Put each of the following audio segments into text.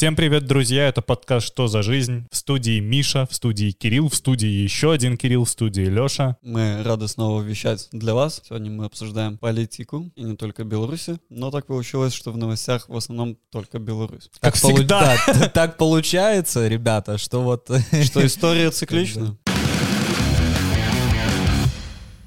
Всем привет, друзья! Это подкаст «Что за жизнь?» В студии Миша, в студии Кирилл, в студии еще один Кирилл, в студии Леша. Мы рады снова вещать для вас. Сегодня мы обсуждаем политику, и не только Беларуси, но так получилось, что в новостях в основном только Беларусь. Как всегда. да, так получается, ребята, что вот... Что история циклична.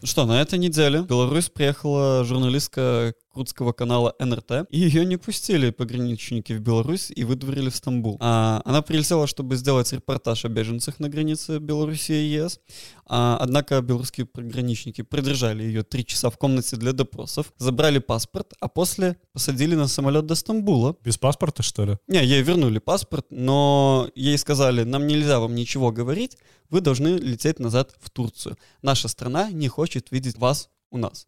Ну Что, на этой неделе в Беларусь приехала журналистка курдского канала НРТ, и ее не пустили пограничники в Беларусь и выдворили в Стамбул. А, она прилетела, чтобы сделать репортаж о беженцах на границе Беларуси и ЕС, а, однако белорусские пограничники придержали ее три часа в комнате для допросов, забрали паспорт, а после посадили на самолет до Стамбула, Без паспорта, что ли? не, ей вернули паспорт, но ей сказали, нам нельзя вам ничего говорить, вы должны лететь назад в Турцию. Наша страна не хочет видеть вас у нас.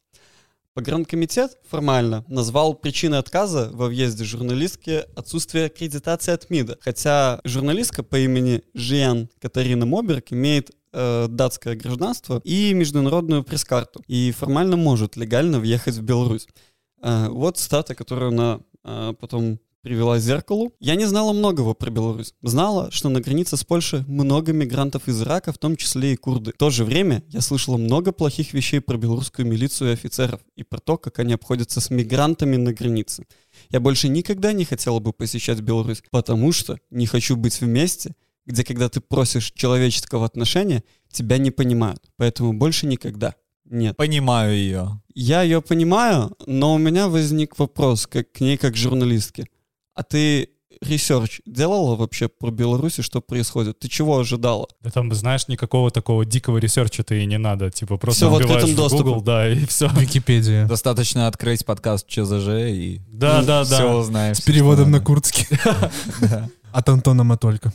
Погранкомитет формально назвал причиной отказа во въезде журналистки отсутствие аккредитации от МИДа, хотя журналистка по имени Жиан Катарина Моберг имеет э, датское гражданство и международную пресс-карту, и формально может легально въехать в Беларусь. Э, вот цитата, которую она э, потом привела зеркалу. Я не знала многого про Беларусь. Знала, что на границе с Польшей много мигрантов из Ирака, в том числе и курды. В то же время я слышала много плохих вещей про белорусскую милицию и офицеров, и про то, как они обходятся с мигрантами на границе. Я больше никогда не хотела бы посещать Беларусь, потому что не хочу быть в месте, где когда ты просишь человеческого отношения, тебя не понимают. Поэтому больше никогда. Нет. Понимаю ее. Я ее понимаю, но у меня возник вопрос как, к ней как к журналистке. А ты research делала вообще про Беларусь и что происходит? Ты чего ожидала? Да там, знаешь, никакого такого дикого research а-то и не надо. Типа просто Всё в вбиваешь открытом доступе. Google, да, и все. Википедия. Достаточно открыть подкаст ЧЗЖ и Да, да, все да. узнаешь. С переводом на курдский. От Антона Мотолько.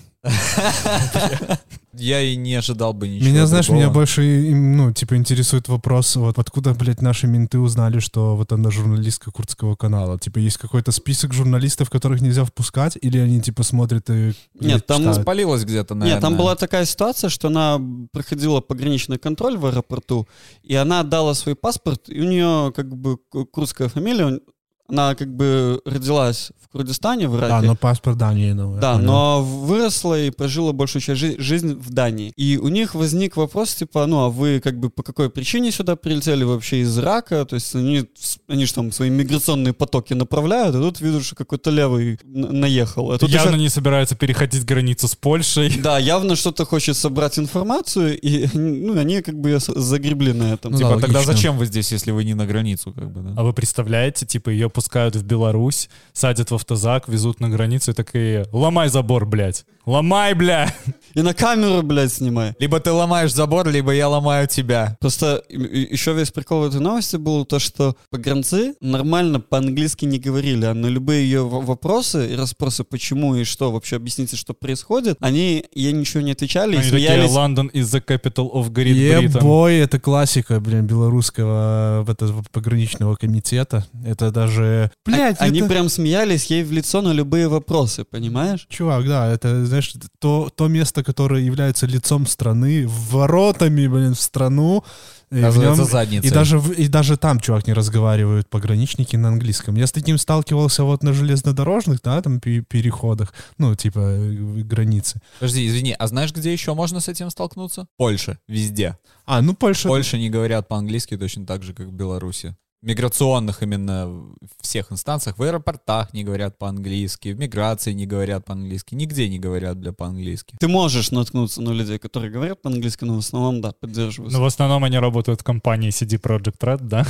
Я и не ожидал бы ничего Меня, знаешь, меня больше, ну, типа, интересует вопрос, вот откуда, блядь, наши менты узнали, что вот она журналистка курдского канала? Типа, есть какой-то список журналистов, которых нельзя впускать, или они, типа, смотрят и Нет, там? Спалилось где-то, наверное. Нет, там была такая ситуация, что она проходила пограничный контроль в аэропорту, и она отдала свой паспорт, и у нее как бы ку- курдская фамилия, она как бы родилась в Курдистане, в Ираке. Да, но паспорт Дании новый. Да, понял. но выросла и прожила большую часть жи- жизни в Дании. И у них возник вопрос, типа, ну, а вы как бы по какой причине сюда прилетели вообще из Ирака? То есть они, они же там свои миграционные потоки направляют, а тут видят, что какой-то левый наехал. А тут Явно еще- не собирается переходить границу с Польшей. Да, явно что-то хочет собрать информацию, и ну, они как бы загребли на этом. Ну Типа, да, тогда логично. зачем вы здесь, если вы не на границу, как бы, да? А вы представляете, типа, ее пускают в Беларусь, садят в автозак, везут на границу и такие, ломай забор, блядь. Ломай, бля! И на камеру, блядь, снимай. Либо ты ломаешь забор, либо я ломаю тебя. Просто и- и- еще весь прикол в этой новости был то, что погранцы нормально по-английски не говорили, а на любые ее вопросы и расспросы, почему и что, вообще объясните, что происходит, они ей ничего не отвечали и Они такие, смеялись. London is the capital of Great Britain. Ебой, это классика, блин, белорусского вот этого пограничного комитета. Это даже... А- Блядь, Они это- прям смеялись ей в лицо на любые вопросы, понимаешь? Чувак, да, это, знаешь, то, то место, которое является лицом страны, воротами, блин, в страну. И, в нем- задницей. и, даже, и даже там, чувак, не разговаривают пограничники на английском. Я с таким сталкивался вот на железнодорожных, да, там пе- переходах, ну, типа э, границы. Подожди, извини, а знаешь, где еще можно с этим столкнуться? Польша, везде. А, ну, Польша... В Польше не говорят по-английски точно так же, как в Беларуси. Миграционных именно в всех инстанциях. В аэропортах не говорят по-английски, в миграции не говорят по-английски, нигде не говорят, бля, по-английски. Ты можешь наткнуться на людей, которые говорят по-английски, но в основном, да, поддерживают. Ну, в основном они работают в компании CD Projekt Red, да?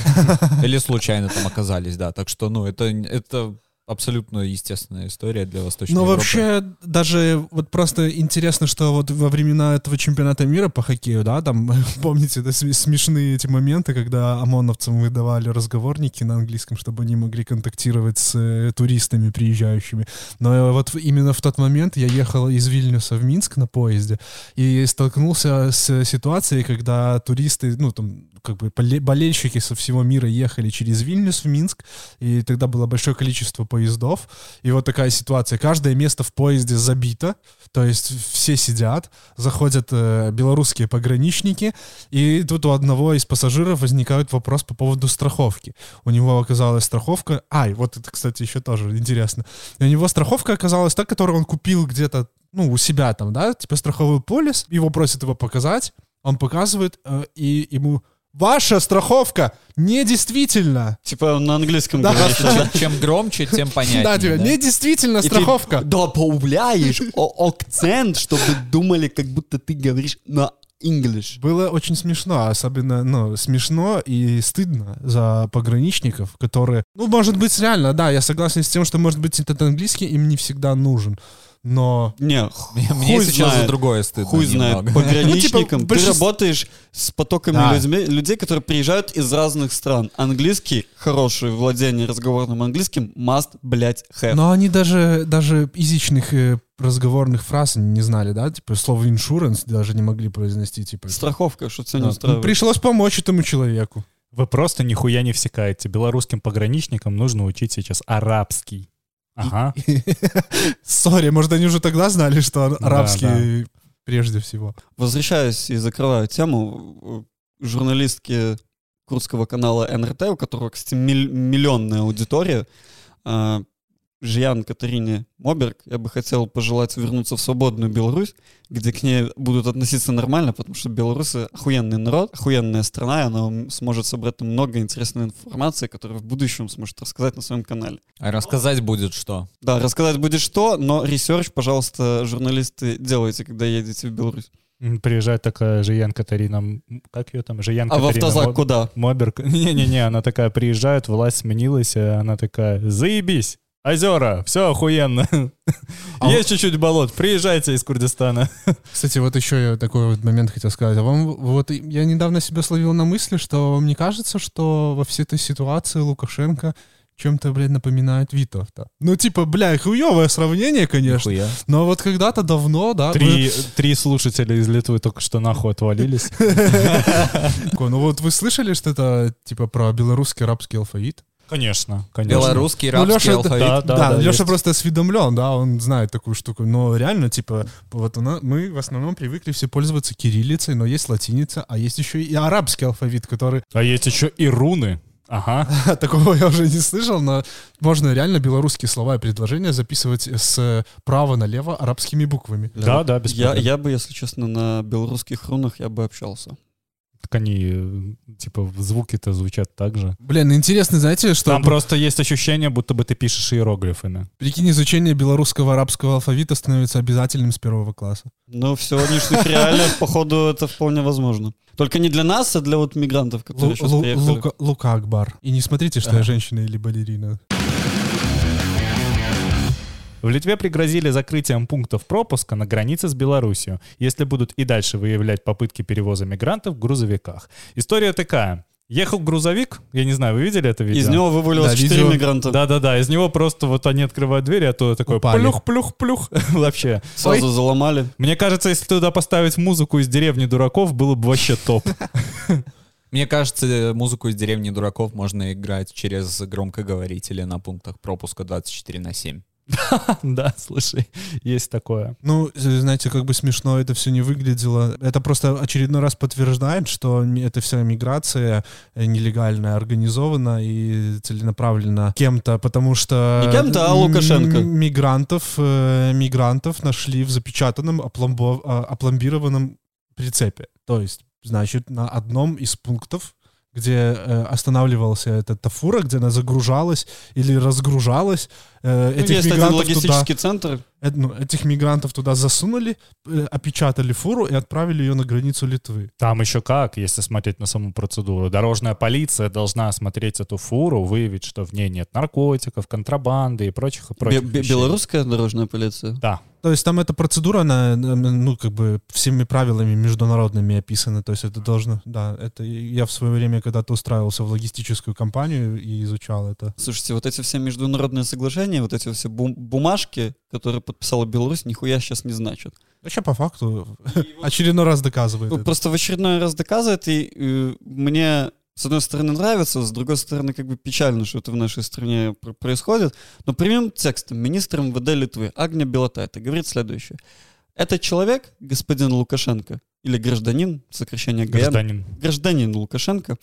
Или случайно там оказались, да. Так что, ну, это, это абсолютно естественная история для Восточной Ну, Европы. вообще, даже вот просто интересно, что вот во времена этого чемпионата мира по хоккею, да, там, помните, да, см- смешные эти моменты, когда ОМОНовцам выдавали разговорники на английском, чтобы они могли контактировать с э, туристами, приезжающими. Но вот именно в тот момент я ехал из Вильнюса в Минск на поезде и столкнулся с ситуацией, когда туристы, ну, там, как бы боле- болельщики со всего мира ехали через Вильнюс в Минск, и тогда было большое количество поездов поездов. И вот такая ситуация. Каждое место в поезде забито, то есть все сидят, заходят э, белорусские пограничники, и тут у одного из пассажиров возникает вопрос по поводу страховки. У него оказалась страховка... Ай, вот это, кстати, еще тоже интересно. И у него страховка оказалась та, которую он купил где-то, ну, у себя там, да, типа страховой полис. Его просят его показать. Он показывает, э, и ему Ваша страховка недействительна. Типа на английском Да. говоришь, да? Чем, чем громче, тем понятнее. Да, тебе да. недействительна И ты страховка. добавляешь акцент, чтобы думали, как будто ты говоришь на English. Было очень смешно, особенно, ну, смешно и стыдно за пограничников, которые, ну, может быть, реально, да, я согласен с тем, что, может быть, этот английский им не всегда нужен, но... Не, Мне, хуй сейчас знает. за другое стыдно Хуй знает, пограничником. Ну, типа, Ты большинство- работаешь с потоками Да. людьми, людей, которые приезжают из разных стран. Английский, хорошее владение разговорным английским, must, блять, have. Но они даже, даже изичных э, разговорных фраз не знали, да, типа слово insurance даже не могли произнести, типа... Страховка, что тебя не. Ну, устраивает. Пришлось помочь этому человеку. Вы просто нихуя не всекаете. Белорусским пограничникам нужно учить сейчас арабский. Ага. Сори, может, они уже тогда знали, что Да, арабский прежде всего. Возвращаюсь и закрываю тему. Журналистки курдского канала НРТ, у которого, кстати, миллионная аудитория, а, Жиян Катарине Моберг, я бы хотел пожелать вернуться в свободную Беларусь, где к ней будут относиться нормально, потому что белорусы охуенный народ, охуенная страна, и она сможет собрать там много интересной информации, которую в будущем сможет рассказать на своем канале. А рассказать будет что? Да, рассказать будет что, но research, пожалуйста, журналисты, делайте, когда едете в Беларусь. Приезжает такая Жиян Катарина... Как ее там? Жиян А в Катарина автозак Моб- куда? Моберг. Не-не-не, она такая приезжает, власть сменилась, и она такая, заебись, озера, все охуенно. А Есть чуть-чуть болот, приезжайте из Курдистана. Кстати, вот еще я такой вот момент хотел сказать. А вам вот я недавно себя словил на мысли, что вам не кажется, что во всей этой ситуации Лукашенко чем-то, блядь, напоминает Витовта. Ну, типа, бля, хуевое сравнение, конечно. Нихуя. Но вот когда-то давно, да, Три, три слушателя из Литвы только что нахуй отвалились. вы- ну вот вы слышали, что это, типа, про белорусский арабский алфавит? Конечно, конечно. Белорусский Ну, рабский это- алфавит. Да, Да, да, Леша есть. просто осведомлен, да, он знает такую штуку. Но реально, типа, вот у нас, мы в основном привыкли все пользоваться кириллицей, но есть латиница, а есть еще и арабский алфавит, который А есть еще и руны. Ага. Такого я уже не слышал, но можно реально белорусские слова и предложения записывать с права налево арабскими буквами. Да, да, без Я, проблем. я бы, если честно, на белорусских рунах я бы общался. Так они, э, типа, звуки-то звучат так же. Блин, интересно, знаете, что Там просто есть ощущение, будто бы ты пишешь иероглифами. прикинь, изучение белорусского арабского алфавита становится обязательным с первого класса. Но в сегодняшних реалиях, походу, это вполне возможно. Только не для нас, а для вот мигрантов, которые сейчас приехали. Лука Акбар. И не смотрите, что я женщина или балерина. В Литве пригрозили закрытием пунктов пропуска на границе с Белоруссией, если будут и дальше выявлять попытки перевоза мигрантов в грузовиках. История такая. Ехал грузовик, я не знаю, вы видели это видео? Из него вывалилось Да, 4 видео. мигранта. Да-да-да, из него просто вот они открывают дверь, а то такой плюх-плюх-плюх вообще. Сразу заломали. Мне кажется, если туда поставить музыку из деревни дураков, было бы вообще топ. Мне кажется, музыку из деревни дураков можно играть через громкоговорители на пунктах пропуска 24 на 7. Да, слушай, есть такое. Ну, знаете, как бы смешно это все не выглядело. Это просто очередной раз подтверждает, что эта вся миграция э, нелегальная, организована и целенаправлена кем-то, потому что... Не кем-то, а Лукашенко. Мигрантов, э, мигрантов нашли в запечатанном, а, опломбированном прицепе. То есть, значит, на одном из пунктов где э, останавливался эта тафура, где она загружалась или разгружалась. Э, Ну, этих есть один мигрантов туда логистический центр. Э, ну, этих мигрантов туда засунули, э, опечатали фуру и отправили ее на границу Литвы. Там еще как, если смотреть на саму процедуру. Дорожная полиция должна осмотреть эту фуру, выявить, что в ней нет наркотиков, контрабанды и прочих и прочих. Бе-. Белорусская дорожная полиция. Да. То есть там эта процедура, она, ну, как бы всеми правилами международными описана. То есть это должно, да, это я в свое время когда-то устраивался в логистическую компанию и изучал это. Слушайте, вот эти все международные соглашения, вот эти все бум- бумажки, которые подписала Беларусь, нихуя сейчас не значат. Вообще, по факту, очередной раз доказывает Ну, это. Просто в очередной раз доказывает, и э, мне с одной стороны, нравится, с другой стороны, как бы печально, что это в нашей стране пр- происходит. Но прямым текстом министр МВД Литвы Агния Белотайта говорит следующее. Этот человек, господин Лукашенко, или гражданин, сокращение ГН, Гражданин. гражданин Лукашенко,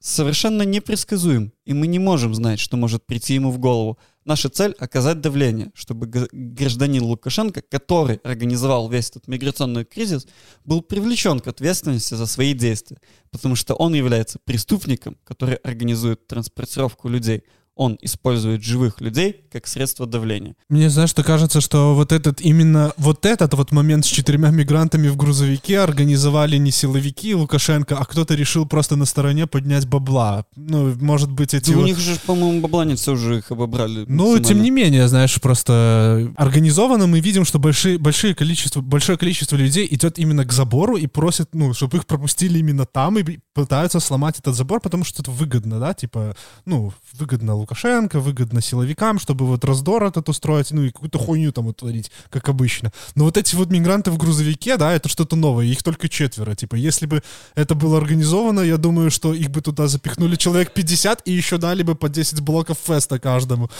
совершенно непредсказуем, и мы не можем знать, что может прийти ему в голову. Наша цель — оказать давление, чтобы гражданин Лукашенко, который организовал весь этот миграционный кризис, был привлечен к ответственности за свои действия, потому что он является преступником, который организует транспортировку людей. Он использует живых людей как средство давления. Мне, знаешь, что кажется, что вот этот именно вот этот вот момент с четырьмя мигрантами в грузовике организовали не силовики Лукашенко, а кто-то решил просто на стороне поднять бабла. Ну, может быть, эти Да у вот- них же, по-моему, бабла нет, все уже их обобрали. Ну, тем не менее, знаешь, просто организованно мы видим, что большие, большие количество, большое количество людей идет именно к забору и просит, ну, чтобы их пропустили именно там и пытаются сломать этот забор, потому что это выгодно, да, типа, ну, выгодно Лукашенко, выгодно силовикам, чтобы вот раздор этот устроить, ну, и какую-то хуйню там утворить, как обычно. Но вот эти вот мигранты в грузовике, да, это что-то новое, их только четверо, типа, если бы это было организовано, я думаю, что их бы туда запихнули человек 50 и еще дали бы по 10 блоков феста каждому.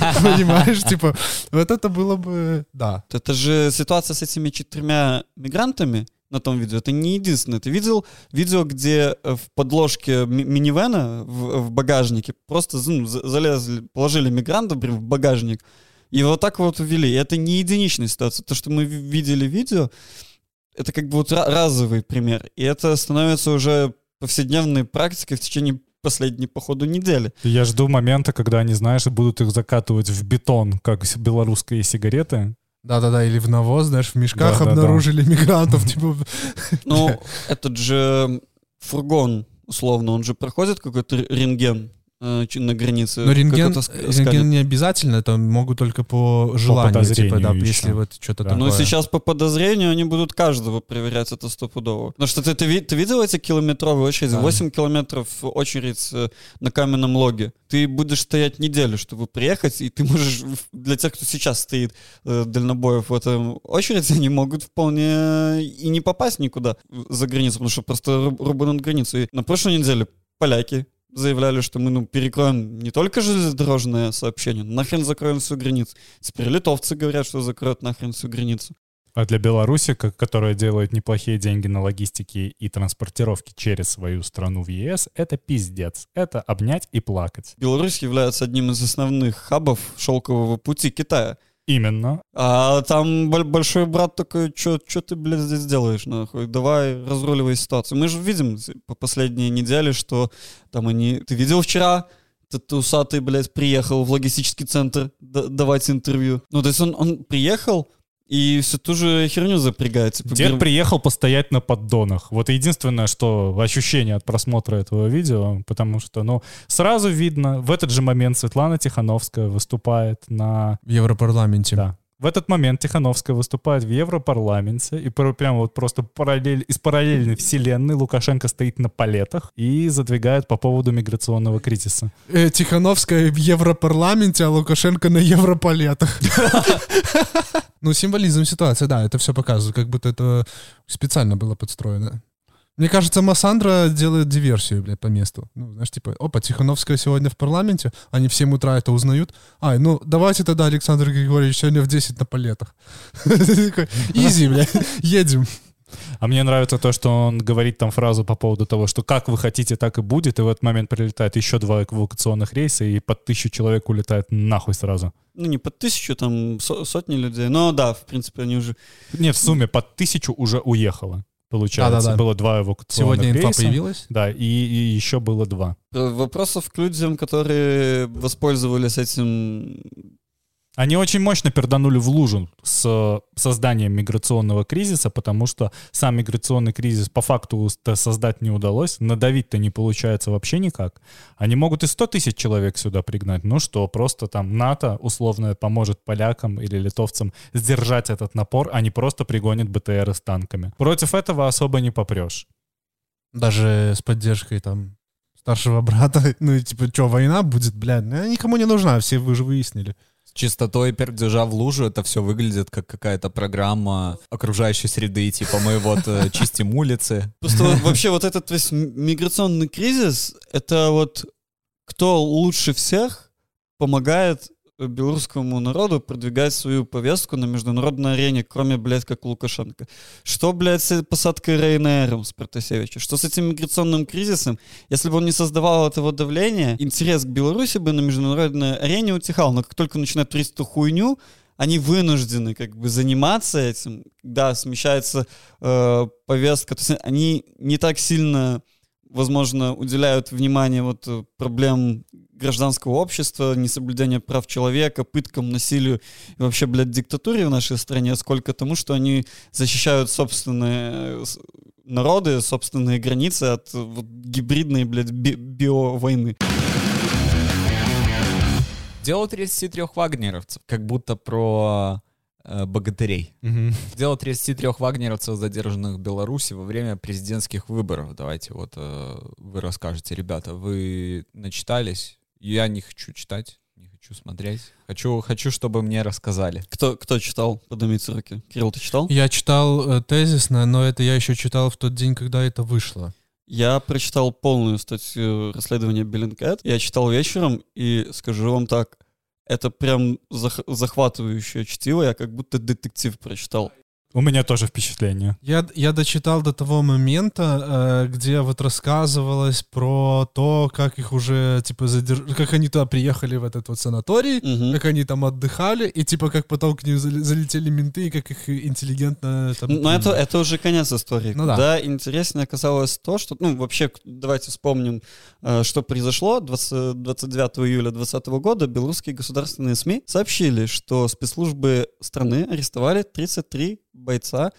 Понимаешь, типа, вот это было бы, да. Это же ситуация с этими четырьмя мигрантами на том видео. Это не единственное. Ты видел видео, где э, в подложке ми- минивэна в, в багажнике просто ну, за- залезли, положили мигрантов прям в багажник и вот так вот увели. И это не единичная ситуация. То, что мы ви- видели видео, это как бы вот ра- разовый пример. И это становится уже повседневной практикой в течение последней, походу, недели. Я жду момента, когда они, знаешь, будут их закатывать в бетон, как белорусские сигареты. Да-да-да, или в навоз, знаешь, в мешках Да-да-да. обнаружили мигрантов, типа, Ну, этот же фургон, условно, он же проходит какой-то рентген э, на границе. но рентген, рентген не обязательно, это могут только по желанию, подозрению типа, да, еще. если вот что-то Да. такое. Ну, сейчас по подозрению они будут каждого проверять, это стопудово. Потому что ты, ты, ты видел эти километровые очереди? Да. 8 километров очередь э, на каменном логе. Ты будешь стоять неделю, чтобы приехать, и ты можешь, для тех, кто сейчас стоит э, дальнобоев в этом очереди, они могут вполне и не попасть никуда за границу, потому что просто руб- рубанут границу. И на прошлой неделе поляки заявляли, что мы ну, перекроем не только железнодорожное сообщение, но нахрен закроем всю границу. Теперь литовцы говорят, что закроют нахрен всю границу. А для Беларуси, ко- которая делает неплохие деньги на логистике и транспортировке через свою страну в ЕС, это пиздец. Это обнять и плакать. Беларусь является одним из основных хабов шелкового пути Китая. Именно. А там боль- большой брат такой, что ты, блядь, здесь делаешь, нахуй? Давай разруливай ситуацию. Мы же видим по последней неделе, что там они... Ты видел вчера? Этот усатый, блядь, приехал в логистический центр да- давать интервью. Ну, то есть он, он приехал и всю ту же херню запрягает. Типа, Дед гер- приехал постоять на поддонах. Вот единственное, что ощущение от просмотра этого видео, потому что, ну, сразу видно, в этот же момент Светлана Тихановская выступает на... В Европарламенте. Да. В этот момент Тихановская выступает в Европарламенте, и пр- прямо вот просто параллель, из параллельной вселенной Лукашенко стоит на палетах и задвигает по поводу миграционного кризиса. Э, Тихановская в Европарламенте, а Лукашенко на Европалетах. Ну, символизм ситуации, да, это все показывает, как будто это специально было подстроено. Мне кажется, Массандра делает диверсию, блядь, по месту. Ну, знаешь, типа, опа, Тихановская сегодня в парламенте, они в 7 утра это узнают. Ай, ну, давайте тогда, Александр Григорьевич, сегодня в 10 на палетах. Изи, блядь, едем. А мне нравится то, что он говорит там фразу по поводу того, что как вы хотите, так и будет, и в этот момент прилетает еще два эвакуационных рейса, и под тысячу человек улетает нахуй сразу. Ну, не под тысячу, там со- сотни людей. Но да, в принципе, они уже... Не, в сумме под тысячу уже уехало, получается. Да-да-да. Было два эвакуационных Сегодня инфа рейса. появилась. Да, и, и еще было два. Э, Вопросов к людям, которые воспользовались этим Они очень мощно перданули в лужу с э, созданием миграционного кризиса, потому что сам миграционный кризис по факту создать не удалось, надавить-то не получается вообще никак. Они могут и 100 тысяч человек сюда пригнать, ну что, просто там НАТО условно поможет полякам или литовцам сдержать этот напор, а не просто пригонит БТРы с танками. Против этого особо не попрешь. Даже с поддержкой там старшего брата. Ну, типа, что, война будет, блядь? Ну, никому не нужна, все вы же выяснили. Чистотой пердежа в лужу это все выглядит как какая-то программа окружающей среды, типа мы вот э, чистим улицы. Просто вообще вот этот весь миграционный кризис, это вот кто лучше всех помогает белорусскому народу продвигать свою повестку на международной арене, кроме, блядь, как Лукашенко. Что, блядь, с посадкой Рейнером с? Что с этим миграционным кризисом? Если бы он не создавал этого давления, интерес к Беларуси бы на международной арене утихал. Но как только начинают эту хуйню, они вынуждены как бы заниматься этим, да, смещается э, повестка, то есть они не так сильно, возможно, уделяют внимание вот э, проблем гражданского общества, несоблюдения прав человека, пыткам, насилию и вообще, блядь, диктатуре в нашей стране, сколько тому, что они защищают собственные э, народы, собственные границы от э, вот, гибридной, блядь, би- биовойны. Дело 33 вагнеровцев, как будто про э, богатырей. Мгм. Дело 33 вагнеровцев, задержанных в Беларуси во время президентских выборов. Давайте вот э, вы расскажете, ребята, вы начитались? Я не хочу читать, не хочу смотреть. Хочу, хочу, чтобы мне рассказали. Кто, кто читал? Поднимите руки. Кирилл, ты читал? Я читал э, тезисно, но это я еще читал в тот день, когда это вышло. Я прочитал полную статью расследования Беллинкет. Я читал вечером, и скажу вам так, это прям зах- захватывающее чтиво. Я как будто детектив прочитал. У меня тоже впечатление. Я, я дочитал до того момента, э, где вот рассказывалось про то, как их уже, типа, задерж... как они туда приехали в этот вот санаторий, Мгм. как они там отдыхали, и типа как потом к ним залетели менты, и как их интеллигентно там... Но это, это уже конец истории. Ну да. да. интереснее оказалось то, что, ну, вообще, давайте вспомним, э, что произошло 20 29 июля 2020 года. Белорусские государственные СМИ сообщили, что спецслужбы страны арестовали 33 бойца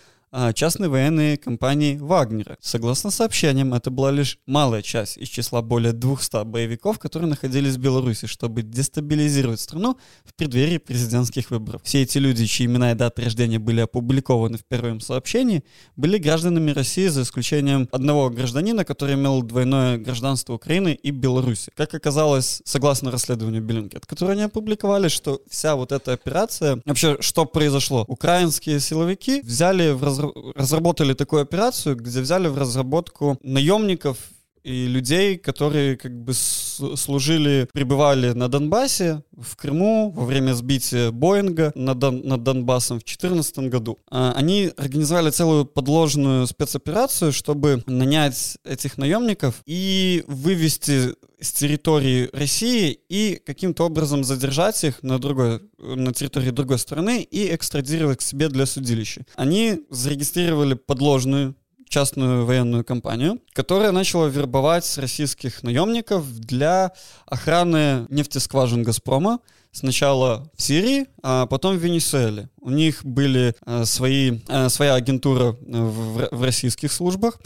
частной военной компании Вагнера. Согласно сообщениям, это была лишь малая часть из числа более 200 боевиков, которые находились в Беларуси, чтобы дестабилизировать страну в преддверии президентских выборов. Все эти люди, чьи имена и даты рождения были опубликованы в первом сообщении, были гражданами России за исключением одного гражданина, который имел двойное гражданство Украины и Беларуси. Как оказалось, согласно расследованию Беллинкет, которое они опубликовали, что вся вот эта операция... Вообще, что произошло? Украинские силовики взяли в разра- разработали такую операцию, где взяли в разработку наемников и людей, которые как бы служили, пребывали на Донбассе, в Крыму во время сбития Боинга над, Дон- над Донбассом в 2014 году. А, Они организовали целую подложную спецоперацию, чтобы нанять этих наемников и вывести с территории России и каким-то образом задержать их на другой, на территории другой страны и экстрадировать к себе для судилища. Они зарегистрировали подложную частную военную компанию, которая начала вербовать российских наемников для охраны нефтескважин «Газпрома», сначала в Сирии, а потом в Венесуэле. У них были э, свои, э, своя агентура э, в, в российских службах,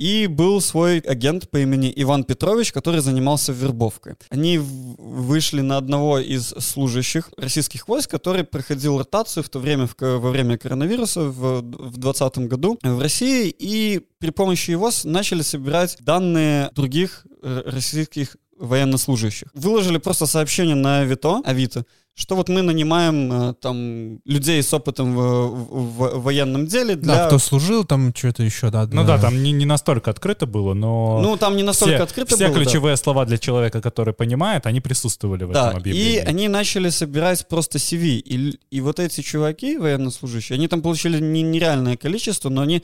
и был свой агент по имени Иван Петрович, который занимался вербовкой. Они вышли на одного из служащих российских войск, который проходил ротацию в то время, в во время коронавируса в 2020 году в России, и при помощи его начали собирать данные других российских военнослужащих. Выложили просто сообщение на Авито, Авито, что вот мы нанимаем э, там людей с опытом в, в- в военном деле для... Да, кто служил, там что-то еще, да. Ну да, там не, не настолько открыто было, но Ну, там не настолько все, открыто все было. да. ключевые слова для человека, который понимает, они присутствовали в Да, этом и объявлении. они начали собирать просто CV. И, и вот эти чуваки, военнослужащие, они там получили не- нереальное количество, но они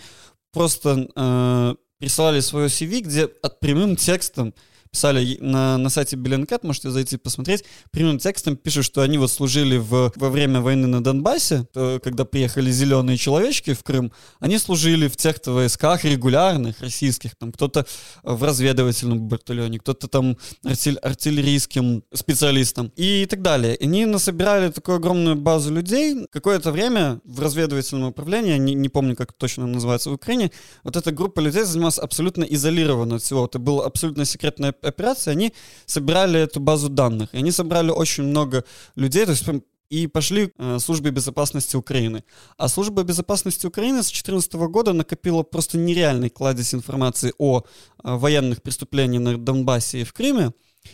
просто э, присылали свое CV, где от прямым текстом писали на, на сайте Беллинкет, можете зайти посмотреть, прямым текстом пишут, что они вот служили в, во время войны на Донбассе, то, когда приехали зеленые человечки в Крым, они служили в тех войсках регулярных, российских, там кто-то в разведывательном батальоне, кто-то там артиль- артиллерийским специалистом и так далее. Они насобирали такую огромную базу людей. Какое-то время в разведывательном управлении, я не, не помню, как точно называется в Украине, вот эта группа людей занималась абсолютно изолированно от всего. Это была абсолютно секретная операция. Они собирали эту базу данных. И они собрали очень много людей, то есть и пошли э, службе безопасности Украины. А служба безопасности Украины с 2014 года накопила просто нереальный кладезь информации о э, военных преступлениях на Донбассе и в Крыме.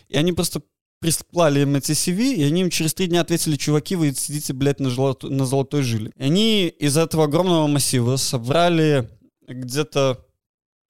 И они просто прислали им эти CV, и они им через три дня ответили, чуваки, вы сидите, блядь, на, золото- на золотой жиле. И они из этого огромного массива собрали где-то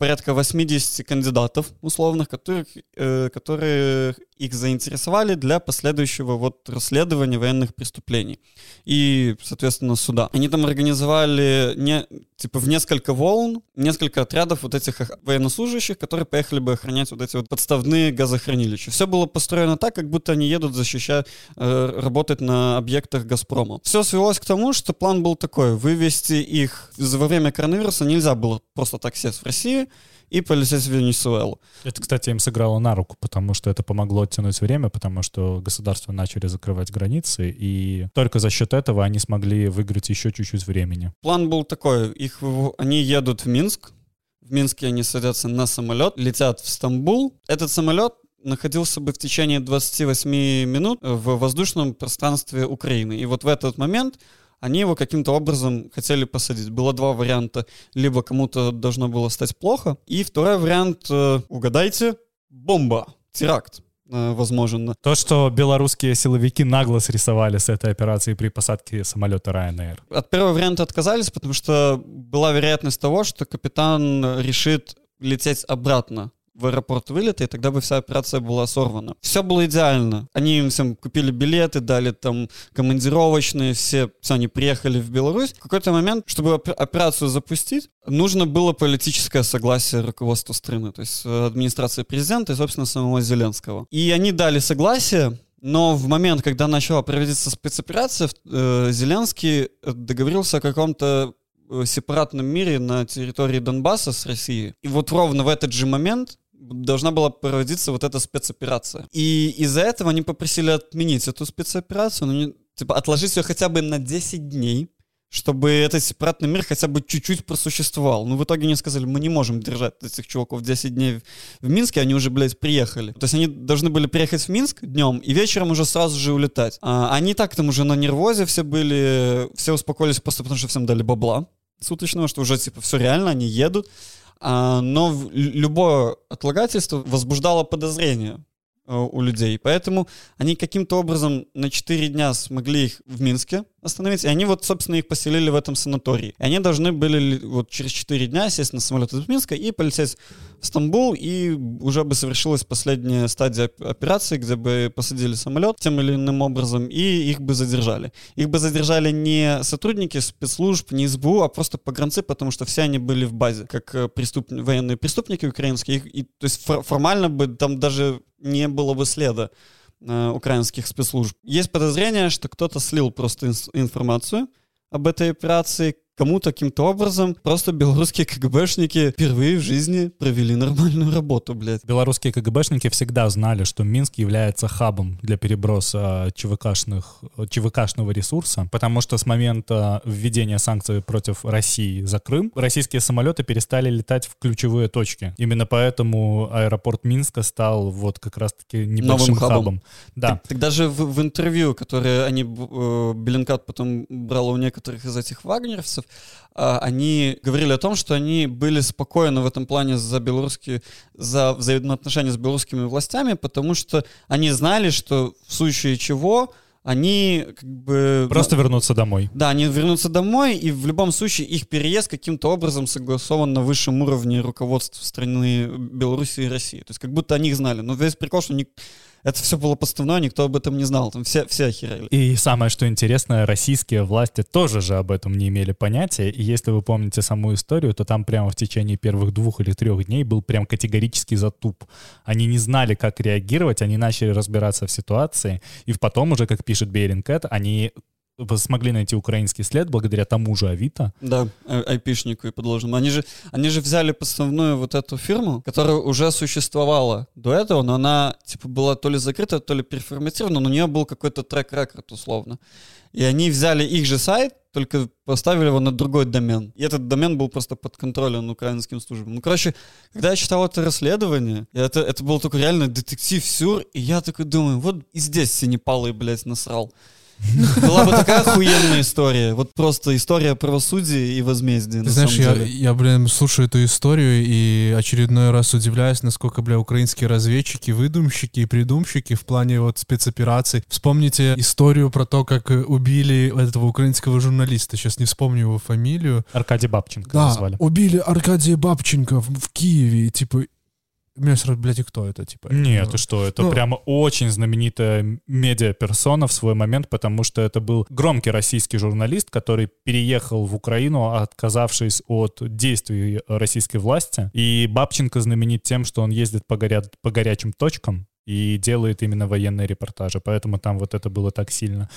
порядка 80 кандидатов условных, которых, э, которые их заинтересовали для последующего вот расследования военных преступлений и, соответственно, суда. Они там организовали не, типа в несколько волн, несколько отрядов вот этих военнослужащих, которые поехали бы охранять вот эти вот подставные газохранилища. Все было построено так, как будто они едут защищать, э, работать на объектах Газпрома. Все свелось к тому, что план был такой, вывести их во время коронавируса нельзя было просто так сесть в России и полететь в Венесуэлу. Это, кстати, им сыграло на руку, потому что это помогло оттянуть время, потому что государства начали закрывать границы, и только за счет этого они смогли выиграть еще чуть-чуть времени. План был такой, их, они едут в Минск, в Минске они садятся на самолет, летят в Стамбул. Этот самолет находился бы в течение 28 минут в воздушном пространстве Украины. И вот в этот момент они его каким-то образом хотели посадить. Было два варианта. Либо кому-то должно было стать плохо. И второй вариант, э, угадайте, бомба, теракт, э, возможно. То, что белорусские силовики нагло срисовали с этой операции при посадке самолета Ryanair. От первого варианта отказались, потому что была вероятность того, что капитан решит лететь обратно в аэропорт вылета, и тогда бы вся операция была сорвана. Все было идеально. Они им всем купили билеты, дали там командировочные, все, все они приехали в Беларусь. В какой-то момент, чтобы оп- операцию запустить, нужно было политическое согласие руководства страны, то есть э, администрации президента и, собственно, самого Зеленского. И они дали согласие, но в момент, когда начала проводиться спецоперация, э, Зеленский договорился о каком-то э, сепаратном мире на территории Донбасса с Россией. И вот ровно в этот же момент должна была проводиться вот эта спецоперация. И из-за этого они попросили отменить эту спецоперацию, ну, не- типа отложить ее хотя бы на 10 дней, чтобы этот сепаратный мир хотя бы чуть-чуть просуществовал. Но в итоге они сказали, мы не можем держать этих чуваков 10 дней в Минске, они уже, блядь, приехали. То есть они должны были приехать в Минск днем и вечером уже сразу же улетать. А, они так там уже на нервозе все были, все успокоились просто потому, что всем дали бабла суточного, что уже типа все реально, они едут. А, но любое отлагательство возбуждало подозрение э, у людей. Поэтому они каким-то образом на 4 дня смогли их в Минске остановить, и они вот, собственно, их поселили в этом санатории. И они должны были ли- вот через 4 дня сесть на самолет из Минска и полететь в Стамбул, и уже бы совершилась последняя стадия оп- операции, где бы посадили самолет тем или иным образом, и их бы задержали. Их бы задержали не сотрудники спецслужб, не СБУ, а просто погранцы, потому что все они были в базе, как э, преступ... военные преступники украинские. И, то есть фор- формально бы там даже не было бы следа э, украинских спецслужб. Есть подозрение, что кто-то слил просто инс- информацию об этой операции, кому-то каким-то образом просто белорусские КГБшники впервые в жизни провели нормальную работу, блядь. Белорусские КГБшники всегда знали, что Минск является хабом для переброса ЧВКшных, ЧВКшного ресурса, потому что с момента введения санкций против России за Крым российские самолеты перестали летать в ключевые точки. Именно поэтому аэропорт Минска стал вот как раз-таки небольшим Новым хабом. хабом. Да. Так, так даже в, в интервью, которые они, э, Беллинкат потом брал у некоторых из этих вагнеровцев, а, они говорили о том, что они были спокойны в этом плане за белорусские, за взаимоотношения с белорусскими властями, потому что они знали, что в случае чего они как бы... Просто вернуться домой. Да, они вернутся домой, и в любом случае их переезд каким-то образом согласован на высшем уровне руководства страны Беларуси и России. То есть как будто они их знали. Но весь прикол, что ник- это все было подставное, никто об этом не знал. Там все, все охерели. И самое, что интересно, российские власти тоже же об этом не имели понятия. И если вы помните саму историю, то там прямо в течение первых двух или трех дней был прям категорический затуп. Они не знали, как реагировать, они начали разбираться в ситуации. И потом уже, как пишет Беринкет, они смогли найти украинский след благодаря тому же Авито. Да, ай- айпишнику и подложному. Они же, они же взяли подставную вот эту фирму, которая уже существовала до этого, но она типа была то ли закрыта, то ли переформатирована, но у нее был какой-то трек-рекорд условно. И они взяли их же сайт, только поставили его на другой домен. И этот домен был просто под контролем украинским службам. Ну, короче, когда я читал это расследование, это, это был такой реально детектив-сюр, и я такой думаю, вот и здесь Синепалый, блядь, насрал. Была бы такая охуенная история. Вот просто история правосудия и возмездия. Ты на знаешь, я, я, блин, слушаю эту историю и очередной раз удивляюсь, насколько, бля, украинские разведчики, выдумщики и придумщики в плане вот спецопераций. Вспомните историю про то, как убили этого украинского журналиста, сейчас не вспомню его фамилию. Аркадий Бабченко Да, назвали. убили Аркадия Бабченко в, в Киеве, и, типа... Меня сразу, блядь, и кто это, типа? Нет, ну, ты что, это ну- прямо очень знаменитая медиаперсона в свой момент, потому что это был громкий российский журналист, который переехал в Украину, отказавшись от действий российской власти. И Бабченко знаменит тем, что он ездит по, горя- по горячим точкам и делает именно военные репортажи. Поэтому там вот это было так сильно.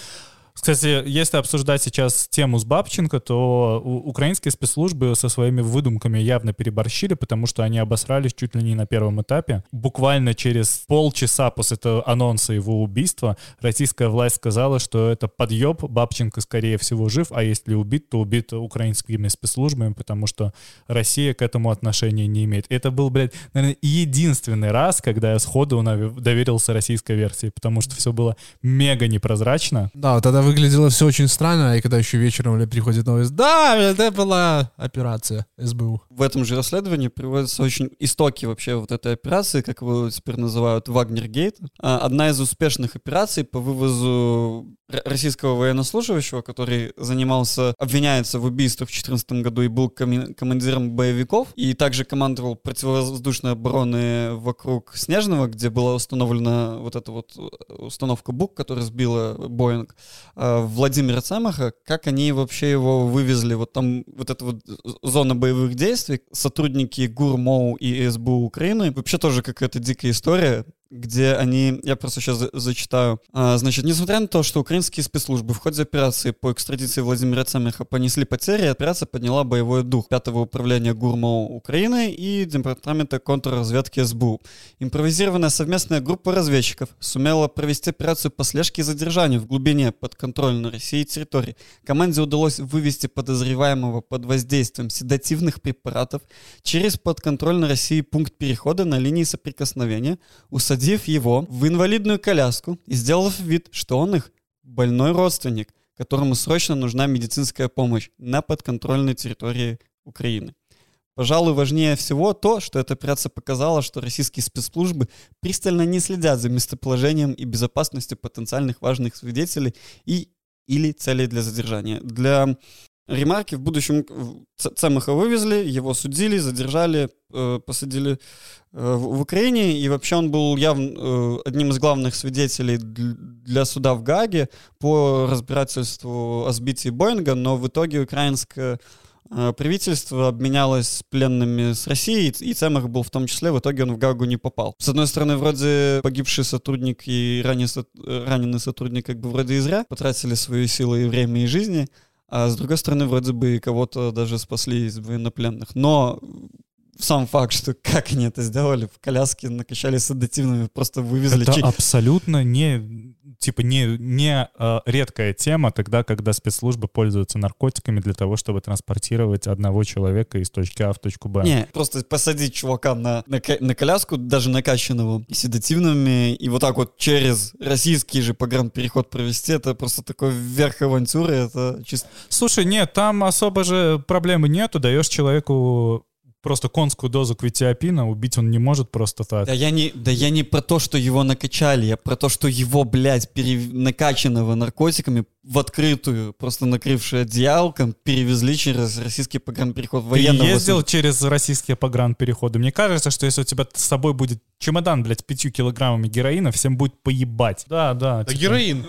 Кстати, если обсуждать сейчас тему с Бабченко, то украинские спецслужбы со своими выдумками явно переборщили, потому что они обосрались чуть ли не на первом этапе. Буквально через полчаса после этого анонса его убийства российская власть сказала, что это подъеб, Бабченко скорее всего жив, а если убит, то убит украинскими спецслужбами, потому что Россия к этому отношения не имеет. Это был, блядь, наверное, единственный раз, когда я сходу доверился российской версии, потому что все было мега непрозрачно. Да, вот тогда выглядело все очень странно, и когда еще вечером бля, приходит новость, да, это была операция СБУ. В этом же расследовании приводятся очень истоки вообще вот этой операции, как его теперь называют, Вагнергейт. А, Одна из успешных операций по вывозу российского военнослужащего, который занимался, обвиняется в убийствах в 2014 году и был командиром боевиков, и также командовал противовоздушной обороны вокруг Снежного, где была установлена вот эта вот э, установка БУК, которая сбила Боинг. А, Владимира Цемаха, как они вообще его вывезли, вот там вот эта вот зона боевых действий, сотрудники ГУР, МОУ и СБУ Украины, вообще тоже какая-то дикая история, где они, я просто сейчас за- зачитаю, А, значит, несмотря на то, что украинские спецслужбы в ходе операции по экстрадиции Владимира Цемаха понесли потери, операция подняла боевой дух пятого управления ГУР-МОУ Украины и Департамента контрразведки СБУ. Импровизированная совместная группа разведчиков сумела провести операцию по слежке и задержанию в глубине подконтрольной России территории. Команде удалось вывести подозреваемого под воздействием седативных препаратов через подконтрольной России пункт перехода на линии соприкосновения, усадив его в инвалидную коляску и сделав вид, что он их больной родственник, которому срочно нужна медицинская помощь на подконтрольной территории Украины. Пожалуй, важнее всего то, что эта операция показала, что российские спецслужбы пристально не следят за местоположением и безопасностью потенциальных важных свидетелей и или целей для задержания. Для ремарки в будущем Цемаха вывезли, его судили, задержали, э, посадили э, в Украине, и вообще он был явно э, одним из главных свидетелей дл- для суда в Гаге по разбирательству о сбитии Боинга, но в итоге украинское э, правительство обменялось пленными с Россией, и Цемах был в том числе, в итоге он в Гагу не попал. С одной стороны, вроде погибший сотрудник и ранее со- э, раненый сотрудник как бы вроде и зря потратили свои силы и время и жизни, а с другой стороны, вроде бы кого-то даже спасли из военнопленных. Но сам факт, что как они это сделали, в коляске накачали седативными, просто вывезли... Это абсолютно не типа не, не э, редкая тема тогда, когда спецслужбы пользуются наркотиками для того, чтобы транспортировать одного человека из точки А в точку Б. Не, просто посадить чувака на, на, на коляску, даже накачанного седативными, и вот так вот через российский же погранпереход провести, это просто такой верх авантюры, это чисто... Слушай, нет, там особо же проблемы нету. Даешь человеку просто конскую дозу квитиопина, убить он не может просто так. Да я, не, да я не про то, что его накачали, я про то, что его, блядь, пере- накачанного наркотиками в открытую, просто накрывший одеялком, перевезли через российский погранпереход Ты военного... ездил суда. через российские погранпереходы. Мне кажется, что если у тебя с собой будет чемодан, блядь, с пятью килограммами героина, всем будет поебать. Да, да. Да типа, героин.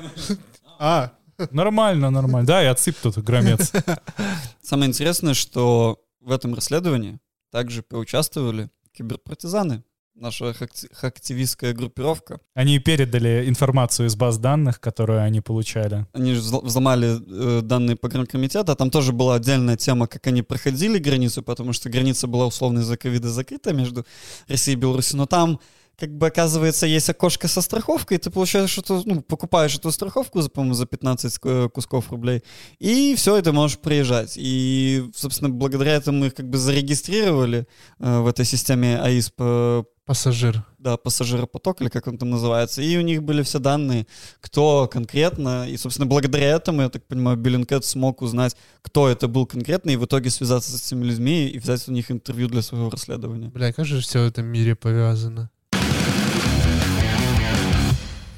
А, Нормально, нормально. Да, и отсыпь тут громец. Самое интересное, что в этом расследовании также поучаствовали киберпартизаны, наша хакти- хактивистская группировка. Они передали информацию из баз данных, которую они получали. Они же взл- взломали э, данные погранкомитета, там тоже была отдельная тема, как они проходили границу, потому что граница была условно из-за ковида закрыта между Россией и Беларусью, но там как бы, оказывается, есть окошко со страховкой, ты получаешь, что ну, покупаешь эту страховку, за, по-моему, за 15 э, кусков рублей, и все, это можешь приезжать. И, собственно, благодаря этому их как бы зарегистрировали э, в этой системе АИС по, Пассажир. да, пассажиропоток, или как он там называется, и у них были все данные, кто конкретно, и, собственно, благодаря этому, я так понимаю, Billingcat смог узнать, кто это был конкретно, и в итоге связаться с этими людьми и взять у них интервью для своего расследования. Бля, как же все в этом мире повязано?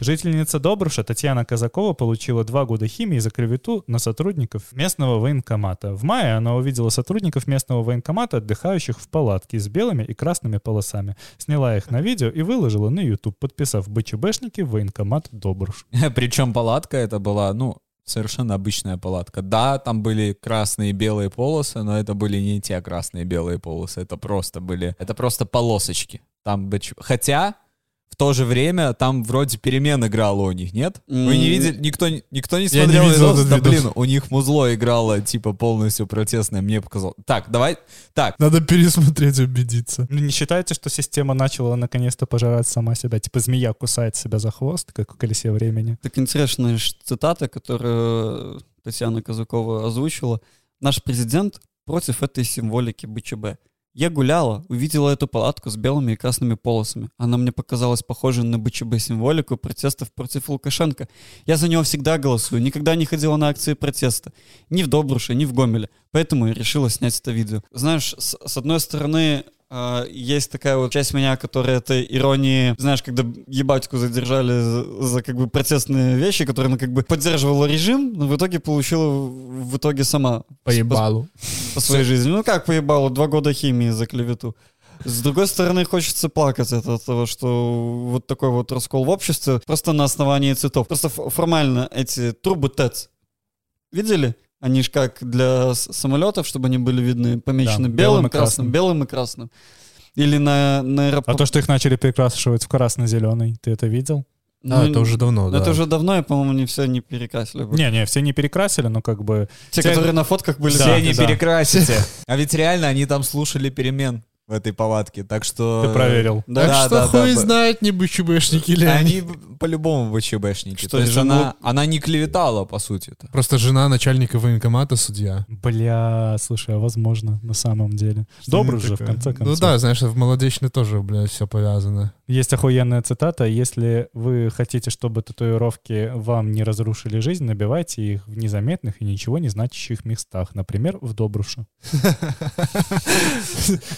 Жительница Добруша Татьяна Казакова получила два года химии за клевету на сотрудников местного военкомата. В мае она увидела сотрудников местного военкомата, отдыхающих в палатке с белыми и красными полосами. Сняла их на видео и выложила на YouTube, подписав БЧБшники военкомат Добруш. Причем палатка это была, ну, совершенно обычная палатка. Да, там были красные и белые полосы, но это были не те красные и белые полосы. Это просто были, это просто полосочки. Там БЧ... Хотя в то же время там вроде перемен играло у них, нет? Вы не видели? Никто, не- никто не Я не смотрел видел видос? Да видос. блин, у них музло играло типа полностью протестное, мне показалось. Так, давай, так, Надо пересмотреть, убедиться. Ну, Не считаете, что система начала наконец-то пожирать сама себя? Типа змея кусает себя за хвост, как в колесе времени? Так интересная ж цитата, которую Татьяна Казакова озвучила. Наш президент против этой символики БЧБ. Я гуляла, увидела эту палатку с белыми и красными полосами. Она мне показалась похожей на БЧБ-символику протестов против Лукашенко. Я за него всегда голосую, никогда не ходила на акции протеста. Ни в Добруше, ни в Гомеле. Поэтому я решила снять это видео. Знаешь, с, с одной стороны, есть такая вот часть меня, которая это иронии, знаешь, когда ебатьку задержали за, за, как бы протестные вещи, которые она как бы поддерживала режим, но в итоге получила в итоге сама По ебалу. по своей жизни. Ну как поебало, два года химии за клевету. С другой стороны, хочется плакать от этого, что вот такой вот раскол в обществе просто на основании цветов. Просто формально эти трубы ТЭЦ видели? Они ж как для самолетов, чтобы они были видны, помечены Да, белым белым, и красным, красным. белым и красным. Или на, на А аэропорту. то, что их начали перекрашивать в красно-зеленый, ты это видел? А, это уже давно, да. Ну, Это уже давно, и, по-моему, не все не перекрасили. бы. Не-не, все не перекрасили, но как бы... Те, те- которые на фотках были. Да, все не да. перекрасите. А ведь реально они там слушали перемен в этой палатке, так что... Ты проверил. Да, Так да, что да, хуй да. знает, не БЧБшники или Они по-любому ВЧБшники. Что, То есть жену- она, она не клеветала, по сути-то. Просто жена начальника военкомата судья. Бля, слушай, а возможно, на самом деле. Добрый же, в Такое. конце Ну концов. да, знаешь, в молодечной тоже, блядь, все повязано. Есть охуенная цитата. Если вы хотите, чтобы татуировки вам не разрушили жизнь, набивайте их в незаметных и ничего не значащих местах. Например, в Добруше.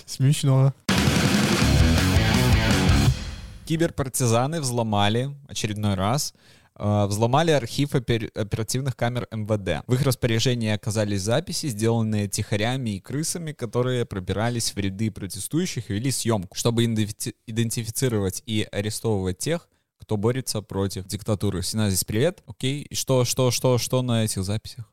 Смешно. Киберпартизаны взломали очередной раз э, взломали архив опер- оперативных камер МВД. В их распоряжении оказались записи, сделанные тихарями и крысами, которые пробирались в ряды протестующих и вели съемку, чтобы идентифи- идентифицировать и арестовывать тех, кто борется против диктатуры. Сина, здесь привет. Окей. И что, что, что, что на этих записях?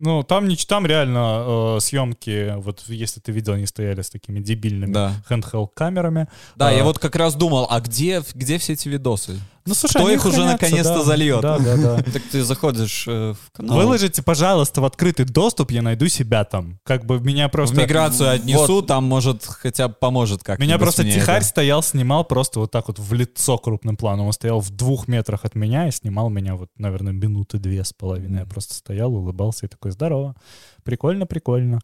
Ну, там, не, там реально э, съемки, вот если ты видел, они стояли с такими дебильными Да. handheld камерами. Да, А, я вот как раз думал, а где, где все эти видосы? Ну, слушай, Кто их уже наконец-то да. зальет? Да, да, да. Так ты заходишь э, в канал. Выложите, пожалуйста, в открытый доступ, я найду себя там. Как бы меня просто... в миграцию отнесу, вот. там, может, хотя бы поможет как Меня просто тихарь стоял, снимал просто вот так вот в лицо крупным планом. Он стоял в двух метрах от меня и снимал меня вот, наверное, минуты две с половиной. Я просто стоял, улыбался и такой, здорово. Прикольно, прикольно.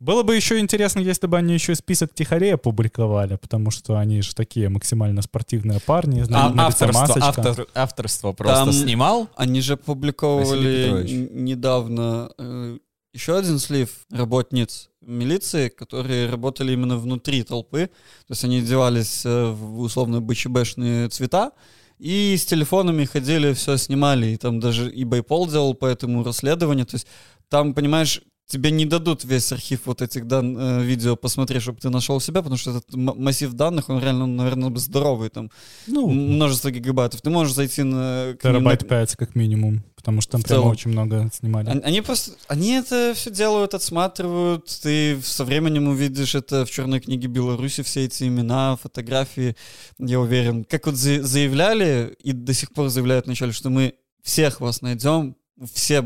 Было бы еще интересно, если бы они еще и список тихарей опубликовали, потому что они же такие максимально спортивные парни. А, авторство, автор- авторство просто Там- снимал. Они же опубликовывали недавно э, еще один слив работниц милиции, которые работали именно внутри толпы. То есть они одевались э, в условно БЧБшные цвета и с телефонами ходили, все снимали. И там даже и Байпол делал по этому расследованию. То есть там, понимаешь, тебе не дадут весь архив вот этих дан, э, видео посмотреть, чтобы ты нашел себя, потому что этот массив данных, он реально, наверное, здоровый, там Ну, множество гигабайтов. Ты можешь зайти на... ним на- терабайт 5 как минимум, потому что там прямо очень много снимали. Они, они просто, они это все делают, отсматривают, ты со временем увидишь это в черной книге Беларуси, все эти имена, фотографии, я уверен. Как вот за- заявляли и до сих пор заявляют вначале, что мы всех вас найдем, все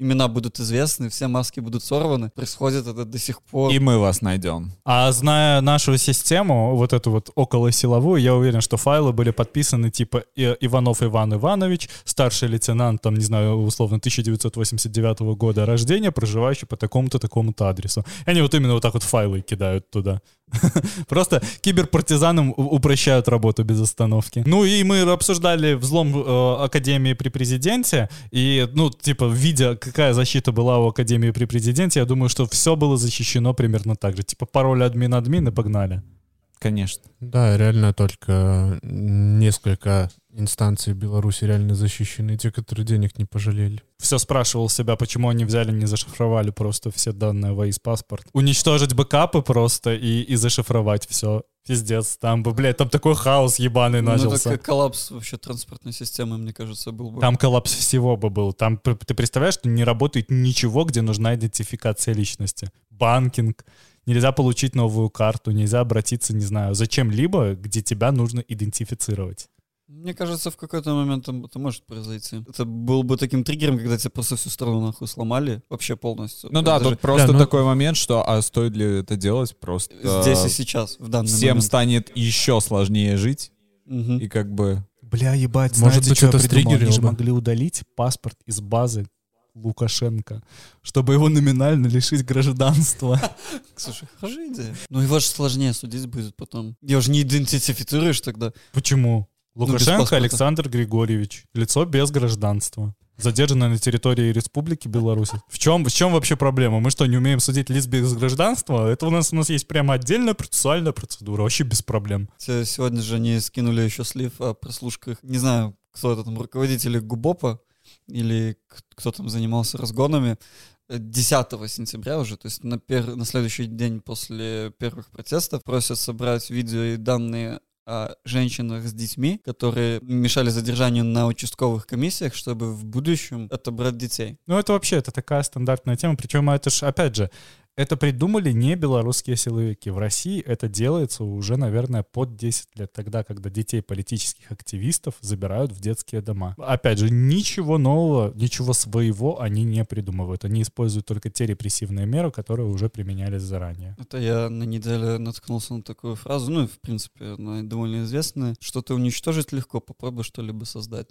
имена будут известны, все маски будут сорваны. Происходит это до сих пор. И мы вас найдем. А зная нашу систему, вот эту вот околосиловую, я уверен, что файлы были подписаны типа Иванов Иван Иванович, старший лейтенант, там, не знаю, условно, 1989 года рождения, проживающий по такому-то, такому-то адресу. И они вот именно вот так вот файлы кидают туда. Просто киберпартизанам упрощают работу без остановки. Ну и мы обсуждали взлом э, Академии при президенте, и, ну, типа, видя, какая защита была у Академии при президенте, я думаю, что все было защищено примерно так же. Типа, пароль админ-админ и погнали. Конечно. Да, реально только несколько инстанций в Беларуси реально защищены, те, которые денег не пожалели. Все спрашивал себя, почему они взяли, не зашифровали просто все данные в паспорт. Уничтожить бэкапы просто и, и зашифровать все. Пиздец, там бы, блядь, там такой хаос ебаный Ну, начался. это коллапс вообще транспортной системы, мне кажется, был бы. Там коллапс всего бы был. Там, ты представляешь, что не работает ничего, где нужна идентификация личности. Банкинг, нельзя получить новую карту, нельзя обратиться, не знаю, зачем-либо, где тебя нужно идентифицировать. Мне кажется, в какой-то момент это может произойти. Это был бы таким триггером, когда тебе просто всю страну нахуй сломали, вообще полностью. Ну да, Даже тут просто ну- такой момент, что а стоит ли это делать? Просто здесь и сейчас, в данный всем момент. станет еще сложнее жить. Мгм. И как бы... Бля, ебать, Может знаете, быть, что я это придумал? Они же могли удалить паспорт из базы Лукашенко, чтобы его номинально лишить гражданства. Слушай, хорошая идея. Ну его же сложнее судить будет потом. Его же не идентифицируешь тогда. Почему? Ну, Лукашенко. Александр Григорьевич. Лицо без гражданства. Задержанное на территории Республики Беларусь. В чем, в чем вообще проблема? Мы что, не умеем судить лиц без гражданства? Это у нас, у нас есть прямо отдельная процессуальная процедура. Вообще без проблем. Сегодня же они скинули еще слив о прослушках. Не знаю, кто это там, руководители ГУБОПа или кто там занимался разгонами. Э, 10 сентября уже, то есть на, пер- на следующий день после первых протестов просят собрать видео и данные о женщинах с детьми, которые мешали задержанию на участковых комиссиях, чтобы в будущем отобрать детей. Ну, это вообще, это такая стандартная тема. Причем это ж, опять же, это придумали не белорусские силовики. В России это делается уже, наверное, под 10 лет. Тогда, когда детей политических активистов забирают в детские дома. Опять же, ничего нового, ничего своего они не придумывают. Они используют только те репрессивные меры, которые уже применялись заранее. Это я на неделе наткнулся на такую фразу, ну в принципе она довольно известная. Что-то уничтожить легко, попробуй что-либо создать.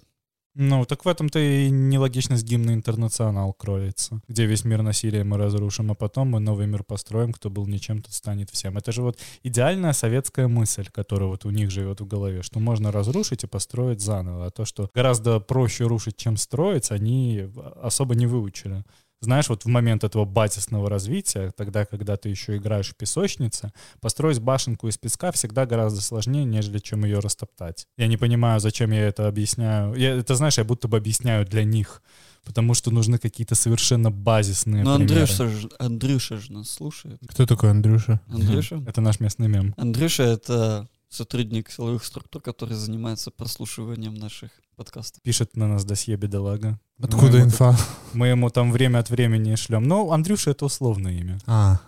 Ну, так в этом-то и нелогичность гимна «Интернационал» кроется, где весь мир насилия мы разрушим, а потом мы новый мир построим, кто был ничем, тот станет всем. Это же вот идеальная советская мысль, которая вот у них живет в голове, что можно разрушить и построить заново, а то, что гораздо проще рушить, чем строить, они особо не выучили. Знаешь, вот в момент этого базисного развития, тогда, когда ты еще играешь в песочнице, построить башенку из песка всегда гораздо сложнее, нежели чем ее растоптать. Я не понимаю, зачем я это объясняю. Я, это, знаешь, я будто бы объясняю для них, потому что нужны какие-то совершенно базисные Ну, примеры. Андрюша, Андрюша же нас слушает. Кто такой Андрюша? Андрюша? Это наш местный мем. Андрюша — это сотрудник силовых структур, который занимается прослушиванием наших подкастов. Пишет на нас досье бедолага. Откуда мы ему, инфа? мы ему там время от времени шлем. Ну, Андрюша — это условное имя. А,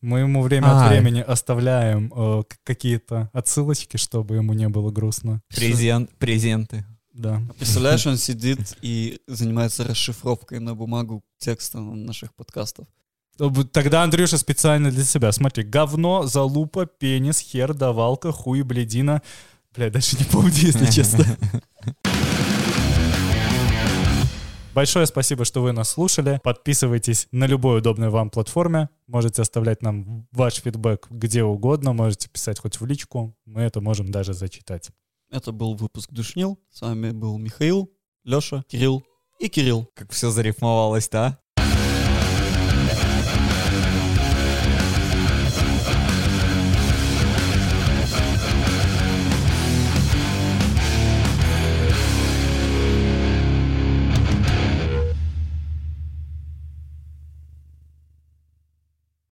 Мы ему время А. от времени оставляем э, какие-то отсылочки, чтобы ему не было грустно. Презент, презенты. Да. А Представляешь, он сидит и занимается расшифровкой на бумагу текста наших подкастов. Тогда Андрюша специально для себя. Смотри, говно, залупа, пенис, хер, давалка, хуй, бледина. Бля, дальше не помню, если честно. Большое спасибо, что вы нас слушали. Подписывайтесь на любой удобной вам платформе. Можете оставлять нам ваш фидбэк где угодно. Можете писать хоть в личку. Мы это можем даже зачитать. Это был выпуск Душнил. С вами был Михаил, Леша, Кирилл и Кирилл. Как все зарифмовалось, да?